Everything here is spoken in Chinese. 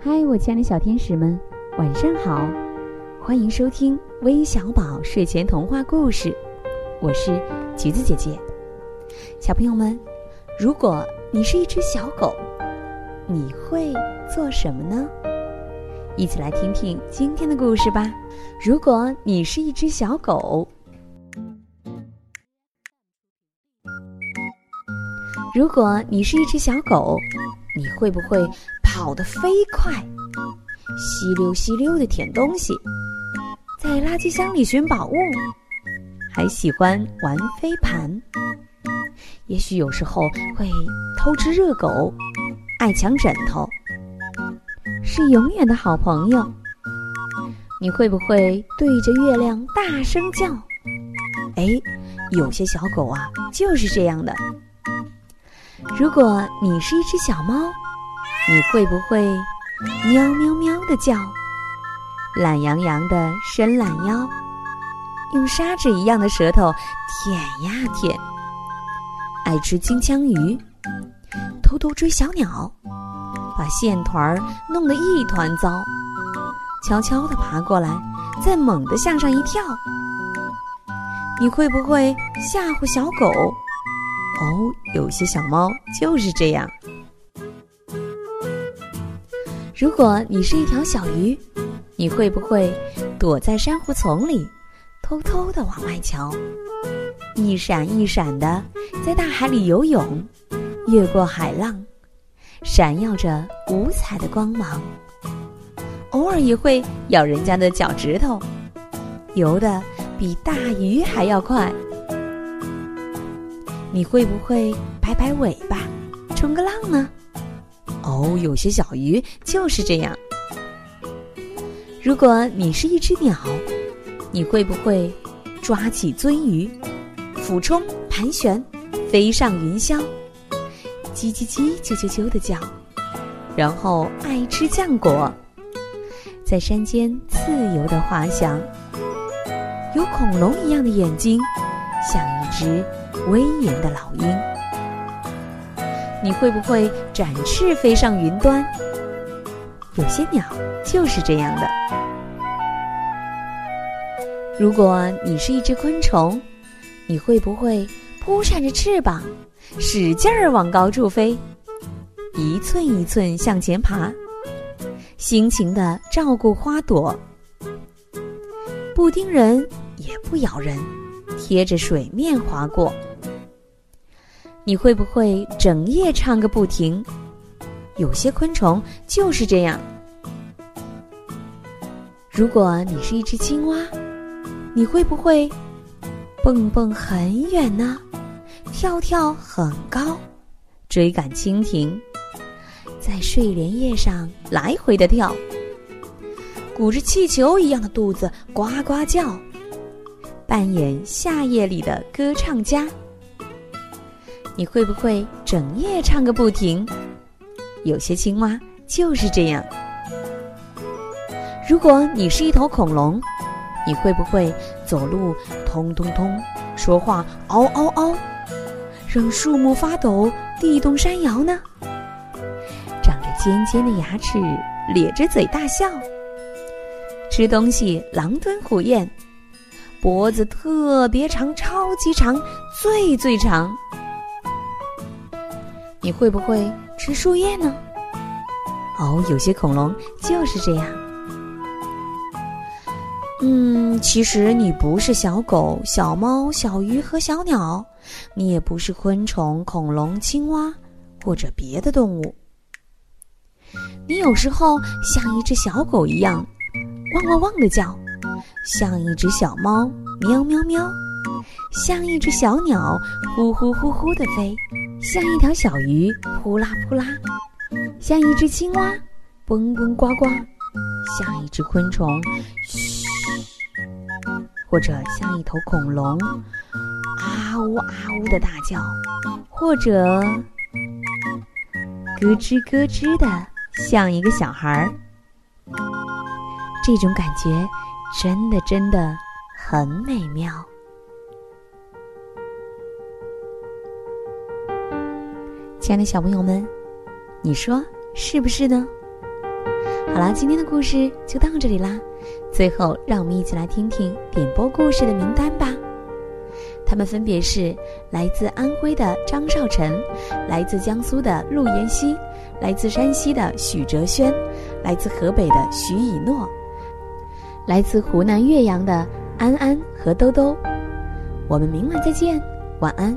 嗨，我亲爱的小天使们，晚上好！欢迎收听微小宝睡前童话故事，我是橘子姐姐。小朋友们，如果你是一只小狗，你会做什么呢？一起来听听今天的故事吧。如果你是一只小狗，如果你是一只小狗，你会不会？跑得飞快，吸溜吸溜的舔东西，在垃圾箱里寻宝物，还喜欢玩飞盘。也许有时候会偷吃热狗，爱抢枕头，是永远的好朋友。你会不会对着月亮大声叫？哎，有些小狗啊就是这样的。如果你是一只小猫。你会不会喵喵喵的叫，懒洋洋的伸懒腰，用砂纸一样的舌头舔呀舔？爱吃金枪鱼，偷偷追小鸟，把线团儿弄得一团糟，悄悄地爬过来，再猛地向上一跳。你会不会吓唬小狗？哦，有些小猫就是这样。如果你是一条小鱼，你会不会躲在珊瑚丛里，偷偷的往外瞧，一闪一闪的在大海里游泳，越过海浪，闪耀着五彩的光芒。偶尔也会咬人家的脚趾头，游的比大鱼还要快。你会不会摆摆尾巴，冲个浪呢？哦，有些小鱼就是这样。如果你是一只鸟，你会不会抓起鳟鱼，俯冲盘旋，飞上云霄，叽叽叽、啾啾啾的叫，然后爱吃浆果，在山间自由的滑翔，有恐龙一样的眼睛，像一只威严的老鹰。你会不会展翅飞上云端？有些鸟就是这样的。如果你是一只昆虫，你会不会扑扇着翅膀，使劲儿往高处飞，一寸一寸向前爬，辛勤的照顾花朵，不叮人也不咬人，贴着水面划过。你会不会整夜唱个不停？有些昆虫就是这样。如果你是一只青蛙，你会不会蹦蹦很远呢？跳跳很高，追赶蜻蜓，在睡莲叶上来回的跳，鼓着气球一样的肚子呱呱叫，扮演夏夜里的歌唱家。你会不会整夜唱个不停？有些青蛙就是这样。如果你是一头恐龙，你会不会走路通通通，说话嗷嗷嗷，让树木发抖，地动山摇呢？长着尖尖的牙齿，咧着嘴大笑，吃东西狼吞虎咽，脖子特别长，超级长，最最长。你会不会吃树叶呢？哦，有些恐龙就是这样。嗯，其实你不是小狗、小猫、小鱼和小鸟，你也不是昆虫、恐龙、青蛙或者别的动物。你有时候像一只小狗一样，汪汪汪的叫；像一只小猫，喵喵喵；像一只小鸟，呼呼呼呼的飞。像一条小鱼，扑啦扑啦；像一只青蛙，蹦蹦呱呱；像一只昆虫，嘘；或者像一头恐龙，啊呜啊呜的大叫；或者咯吱咯吱的，像一个小孩儿。这种感觉真的真的很美妙。亲爱的小朋友们，你说是不是呢？好啦，今天的故事就到这里啦。最后，让我们一起来听听点播故事的名单吧。他们分别是来自安徽的张少晨，来自江苏的陆妍希，来自山西的许哲轩，来自河北的徐以诺，来自湖南岳阳的安安和兜兜。我们明晚再见，晚安。